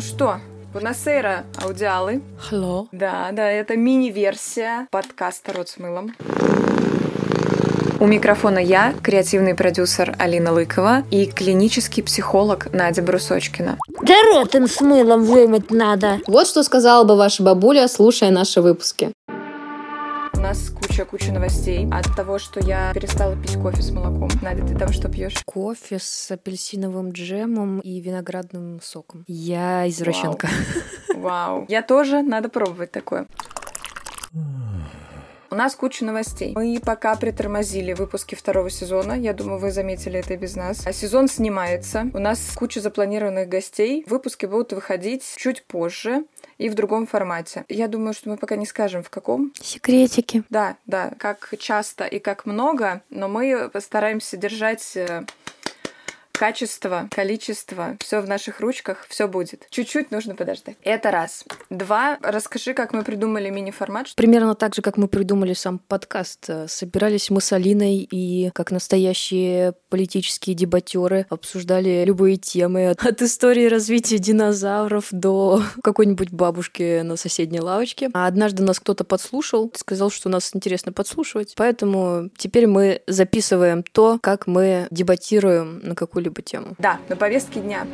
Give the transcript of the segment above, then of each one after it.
Ну что, Бонасейра, аудиалы. Hello. Да, да, это мини-версия подкаста «Рот с мылом». У микрофона я, креативный продюсер Алина Лыкова и клинический психолог Надя Брусочкина. Да рот им с мылом вымыть надо. Вот что сказала бы ваша бабуля, слушая наши выпуски. У нас куча-куча новостей от того, что я перестала пить кофе с молоком. Надя, ты там что пьешь? Кофе с апельсиновым джемом и виноградным соком. Я извращенка. Вау. Вау. Я тоже, надо пробовать такое. У нас куча новостей. Мы пока притормозили выпуски второго сезона. Я думаю, вы заметили это и без нас. А сезон снимается. У нас куча запланированных гостей. Выпуски будут выходить чуть позже и в другом формате. Я думаю, что мы пока не скажем, в каком. Секретики. Да, да, как часто и как много, но мы постараемся держать э, качество, количество, все в наших ручках, все будет. Чуть-чуть нужно подождать. Это раз. Два. Расскажи, как мы придумали мини-формат. Примерно так же, как мы придумали сам подкаст. Собирались мы с Алиной и, как настоящие политические дебатеры, обсуждали любые темы. От истории развития динозавров до какой-нибудь бабушки на соседней лавочке. А однажды нас кто-то подслушал, сказал, что нас интересно подслушивать. Поэтому теперь мы записываем то, как мы дебатируем на какую-либо тему. Да, на повестке дня.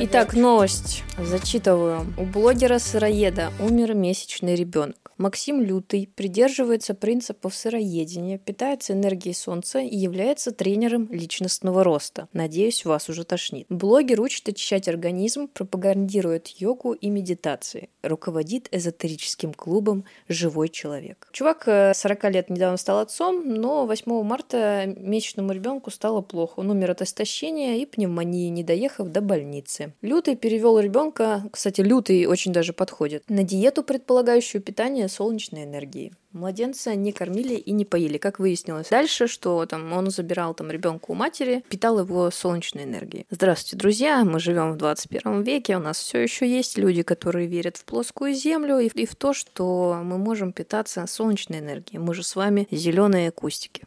Итак, новость. Зачитываю. У блогера-сыроеда умер месячный ребенок. Максим Лютый придерживается принципов сыроедения, питается энергией солнца и является тренером личностного роста. Надеюсь, вас уже тошнит. Блогер учит очищать организм, пропагандирует йогу и медитации. Руководит эзотерическим клубом «Живой человек». Чувак 40 э, лет недавно стал отцом, но 8 марта месячному ребенку стало плохо. Он умер от истощения и пневмонии, не доехав до больницы. Лютый перевел ребенка, кстати, Лютый очень даже подходит, на диету, предполагающую питание солнечной энергии. Младенца не кормили и не поили, как выяснилось. Дальше, что там он забирал там ребенка у матери, питал его солнечной энергией. Здравствуйте, друзья! Мы живем в 21 веке, у нас все еще есть люди, которые верят в плоскую землю и, и в то, что мы можем питаться солнечной энергией. Мы же с вами зеленые кустики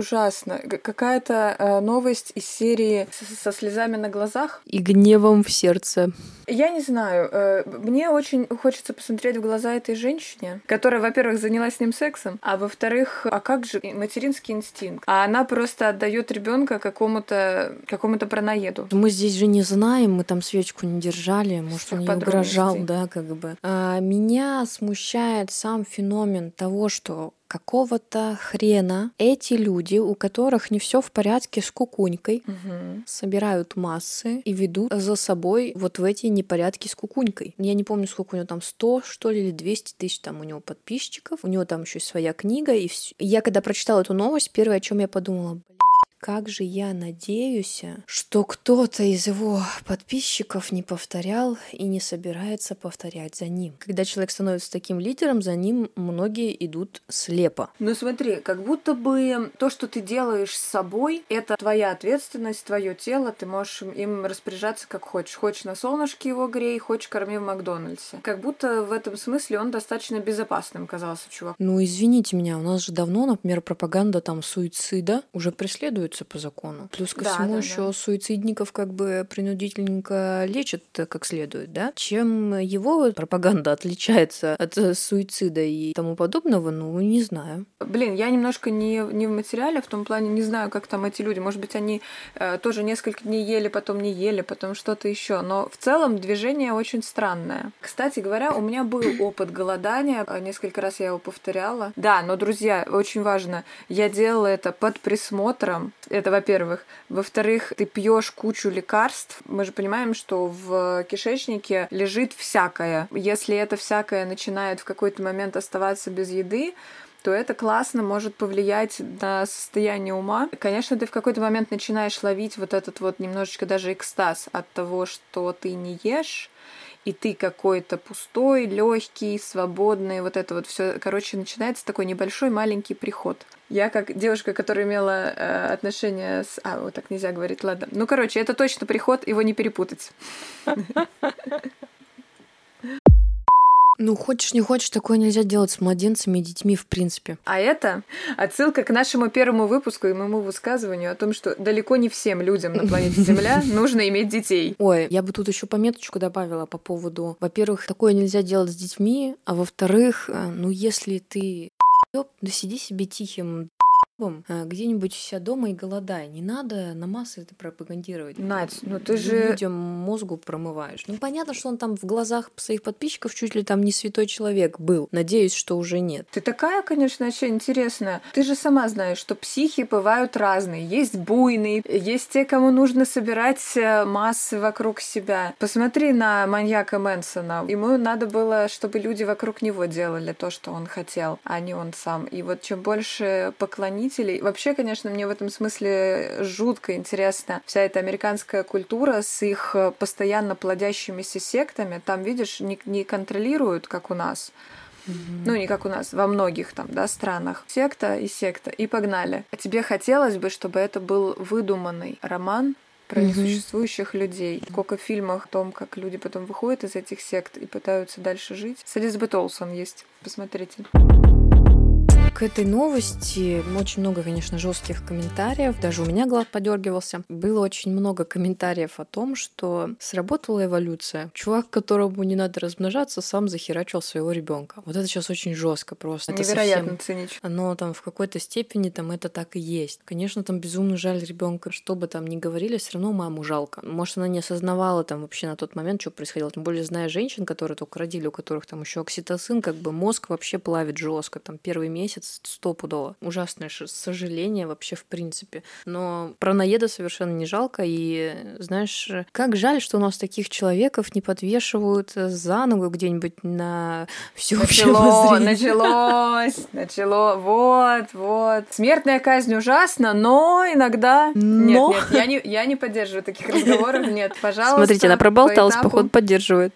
ужасно. Какая-то э, новость из серии со слезами на глазах. И гневом в сердце. Я не знаю. Э, мне очень хочется посмотреть в глаза этой женщине, которая, во-первых, занялась с ним сексом, а во-вторых, а как же материнский инстинкт? А она просто отдает ребенка какому-то какому-то пронаеду. Мы здесь же не знаем, мы там свечку не держали, может, он ей угрожал, да, как бы. А меня смущает сам феномен того, что какого-то хрена эти люди, у которых не все в порядке с кукунькой, угу. собирают массы и ведут за собой вот в эти непорядки с кукунькой. Я не помню, сколько у него там 100, что ли, или 200 тысяч там у него подписчиков. У него там еще своя книга. И все. Я когда прочитала эту новость, первое, о чем я подумала, как же я надеюсь, что кто-то из его подписчиков не повторял и не собирается повторять за ним. Когда человек становится таким лидером, за ним многие идут слепо. Ну смотри, как будто бы то, что ты делаешь с собой, это твоя ответственность, твое тело, ты можешь им распоряжаться как хочешь. Хочешь на солнышке его грей, хочешь корми в Макдональдсе. Как будто в этом смысле он достаточно безопасным казался, чувак. Ну извините меня, у нас же давно, например, пропаганда там суицида уже преследует преследуется по закону. Плюс ко да, всему да, еще да. суицидников как бы принудительненько лечат как следует, да? Чем его пропаганда отличается от э, суицида и тому подобного, ну, не знаю. Блин, я немножко не, не в материале, в том плане не знаю, как там эти люди. Может быть, они э, тоже несколько дней ели, потом не ели, потом что-то еще. Но в целом движение очень странное. Кстати говоря, у меня был опыт голодания. Несколько раз я его повторяла. Да, но, друзья, очень важно, я делала это под присмотром это во-первых. Во-вторых, ты пьешь кучу лекарств. Мы же понимаем, что в кишечнике лежит всякое. Если это всякое начинает в какой-то момент оставаться без еды, то это классно может повлиять на состояние ума. Конечно, ты в какой-то момент начинаешь ловить вот этот вот немножечко даже экстаз от того, что ты не ешь, и ты какой-то пустой, легкий, свободный, вот это вот все. Короче, начинается такой небольшой маленький приход. Я как девушка, которая имела э, отношения с... А, вот так нельзя говорить, ладно. Ну, короче, это точно приход, его не перепутать. Ну, хочешь, не хочешь, такое нельзя делать с младенцами и детьми, в принципе. А это отсылка к нашему первому выпуску и моему высказыванию о том, что далеко не всем людям на планете Земля нужно иметь детей. Ой, я бы тут еще пометочку добавила по поводу, во-первых, такое нельзя делать с детьми, а во-вторых, э, ну, если ты да сиди себе тихим Э, где-нибудь себя дома и голодай. Не надо на массы это пропагандировать. Надь, ну ты же... Людям мозгу промываешь. Ну понятно, что он там в глазах своих подписчиков чуть ли там не святой человек был. Надеюсь, что уже нет. Ты такая, конечно, вообще интересная. Ты же сама знаешь, что психи бывают разные. Есть буйные, есть те, кому нужно собирать э, массы вокруг себя. Посмотри на маньяка Мэнсона. Ему надо было, чтобы люди вокруг него делали то, что он хотел, а не он сам. И вот чем больше поклонить зрителей. Вообще, конечно, мне в этом смысле жутко интересна вся эта американская культура с их э, постоянно плодящимися сектами. Там, видишь, не, не контролируют, как у нас. Mm-hmm. Ну, не как у нас, во многих там, да, странах. Секта и секта, и погнали. А тебе хотелось бы, чтобы это был выдуманный роман, про mm-hmm. несуществующих людей. Сколько в фильмах о том, как люди потом выходят из этих сект и пытаются дальше жить. С Элизабет Олсон есть. Посмотрите. К этой новости очень много, конечно, жестких комментариев. Даже у меня глаз подергивался. Было очень много комментариев о том, что сработала эволюция. Чувак, которому не надо размножаться, сам захерачил своего ребенка. Вот это сейчас очень жестко просто. Невероятно это совсем... цинично. Но там в какой-то степени там это так и есть. Конечно, там безумно жаль ребенка. Что бы там ни говорили, все равно маму жалко. Может, она не осознавала там вообще на тот момент, что происходило. Тем более, зная женщин, которые только родили, у которых там еще окситоцин, как бы мозг вообще плавит жестко. Там первый месяц месяц стопудово. Ужасное сожаление вообще в принципе. Но про наеда совершенно не жалко. И знаешь, как жаль, что у нас таких человеков не подвешивают за ногу где-нибудь на всеобщее Начало, началось, начало, вот, вот. Смертная казнь ужасна, но иногда... Но... Нет, нет, я не, я не поддерживаю таких разговоров, нет, пожалуйста. Смотрите, она проболталась, по походу, поддерживает.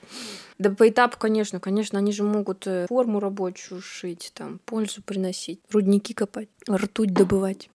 Да по этапу, конечно, конечно, они же могут э, форму рабочую шить, там, пользу приносить, рудники копать, ртуть добывать.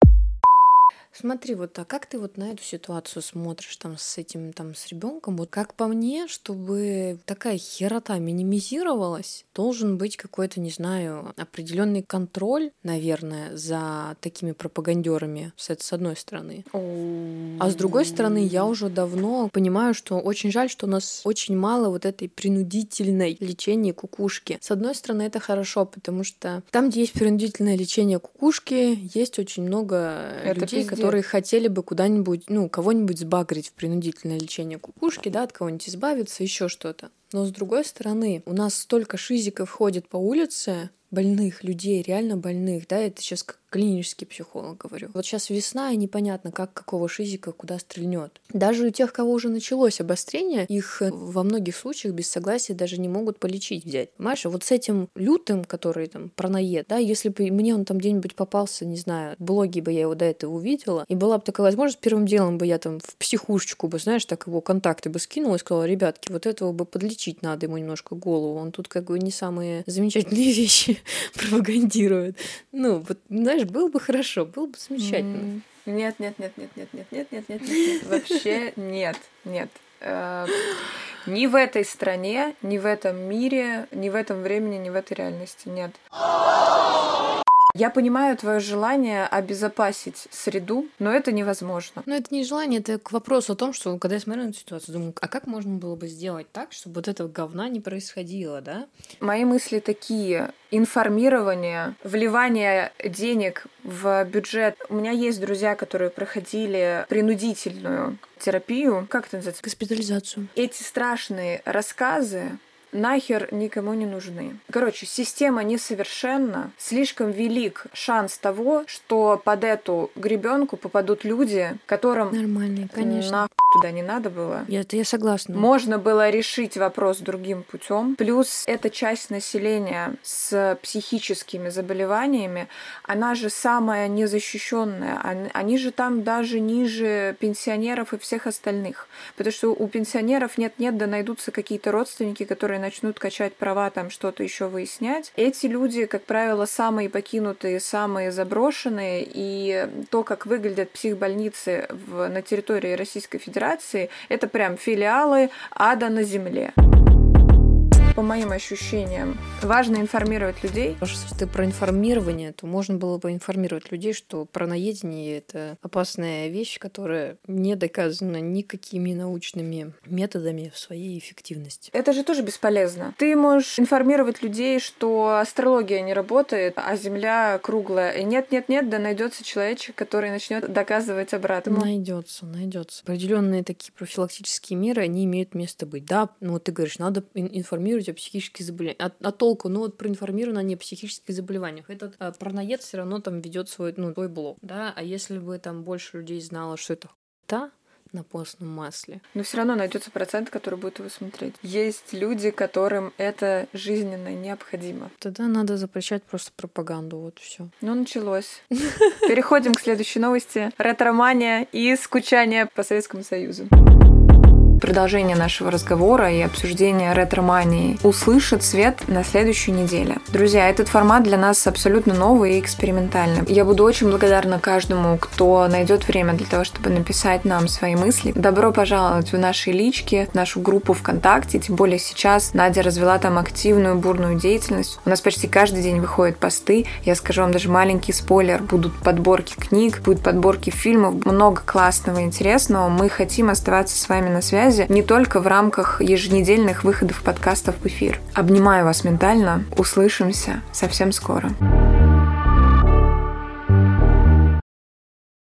Смотри, вот а как ты вот на эту ситуацию смотришь там с этим там с ребенком? Вот как по мне, чтобы такая херота минимизировалась, должен быть какой-то, не знаю, определенный контроль, наверное, за такими пропагандерами с, с одной стороны. А с другой стороны, я уже давно понимаю, что очень жаль, что у нас очень мало вот этой принудительной лечения кукушки. С одной стороны, это хорошо, потому что там, где есть принудительное лечение кукушки, есть очень много это людей, пиздец. которые хотели бы куда-нибудь, ну, кого-нибудь сбагрить в принудительное лечение кукушки, да, от кого-нибудь избавиться, еще что-то. Но с другой стороны, у нас столько шизиков ходит по улице, больных людей, реально больных, да, это сейчас как клинический психолог говорю. Вот сейчас весна, и непонятно, как какого шизика куда стрельнет. Даже у тех, кого уже началось обострение, их э, во многих случаях без согласия даже не могут полечить взять. Понимаешь, а вот с этим лютым, который там пронаед, да, если бы мне он там где-нибудь попался, не знаю, в блоге бы я его до этого увидела, и была бы такая возможность, первым делом бы я там в психушечку бы, знаешь, так его контакты бы скинула и сказала, ребятки, вот этого бы подлечить надо ему немножко голову, он тут как бы не самые замечательные вещи пропагандирует. Ну, вот, знаешь, было бы хорошо, было бы замечательно. Нет, нет, нет, нет, нет, нет, нет, нет, нет, нет, вообще нет, нет. Ни в этой стране, ни в этом мире, ни в этом времени, ни в этой реальности нет. Я понимаю твое желание обезопасить среду, но это невозможно. Но это не желание, это к вопросу о том, что когда я смотрю на эту ситуацию, думаю, а как можно было бы сделать так, чтобы вот этого говна не происходило, да? Мои мысли такие. Информирование, вливание денег в бюджет. У меня есть друзья, которые проходили принудительную терапию. Как это называется? Госпитализацию. Эти страшные рассказы нахер никому не нужны. Короче, система несовершенна, слишком велик шанс того, что под эту гребенку попадут люди, которым нормальные, конечно, нахуй туда не надо было. Я, это я согласна. Можно было решить вопрос другим путем. Плюс эта часть населения с психическими заболеваниями, она же самая незащищенная. Они же там даже ниже пенсионеров и всех остальных. Потому что у пенсионеров нет-нет, да найдутся какие-то родственники, которые начнут качать права, там что-то еще выяснять. Эти люди, как правило, самые покинутые, самые заброшенные, и то, как выглядят психбольницы в, на территории Российской Федерации, это прям филиалы ада на земле. По моим ощущениям. Важно информировать людей. Если ты про информирование, то можно было бы информировать людей, что праноедение — это опасная вещь, которая не доказана никакими научными методами в своей эффективности. Это же тоже бесполезно. Ты можешь информировать людей, что астрология не работает, а Земля круглая. И нет-нет-нет, да найдется человечек, который начнет доказывать обратно. Найдется, найдется. Определенные такие профилактические меры, они имеют место быть. Да, ну вот ты говоришь, надо информировать о психических заболеваниях. А, а толку? Ну вот проинформировано не о психических заболеваниях. Этот а, параноед все равно там ведет свой, ну, свой блог. Да, а если бы там больше людей знало, что это та на постном масле. Но все равно найдется процент, который будет его смотреть. Есть люди, которым это жизненно необходимо. Тогда надо запрещать просто пропаганду, вот все. Ну, началось. Переходим к следующей новости. Ретромания и скучание по Советскому Союзу продолжение нашего разговора и обсуждения ретромании услышит свет на следующей неделе. Друзья, этот формат для нас абсолютно новый и экспериментальный. Я буду очень благодарна каждому, кто найдет время для того, чтобы написать нам свои мысли. Добро пожаловать в наши лички, в нашу группу ВКонтакте, тем более сейчас Надя развела там активную, бурную деятельность. У нас почти каждый день выходят посты. Я скажу вам даже маленький спойлер. Будут подборки книг, будут подборки фильмов, много классного и интересного. Мы хотим оставаться с вами на связи связи не только в рамках еженедельных выходов подкастов в эфир. Обнимаю вас ментально. Услышимся совсем скоро.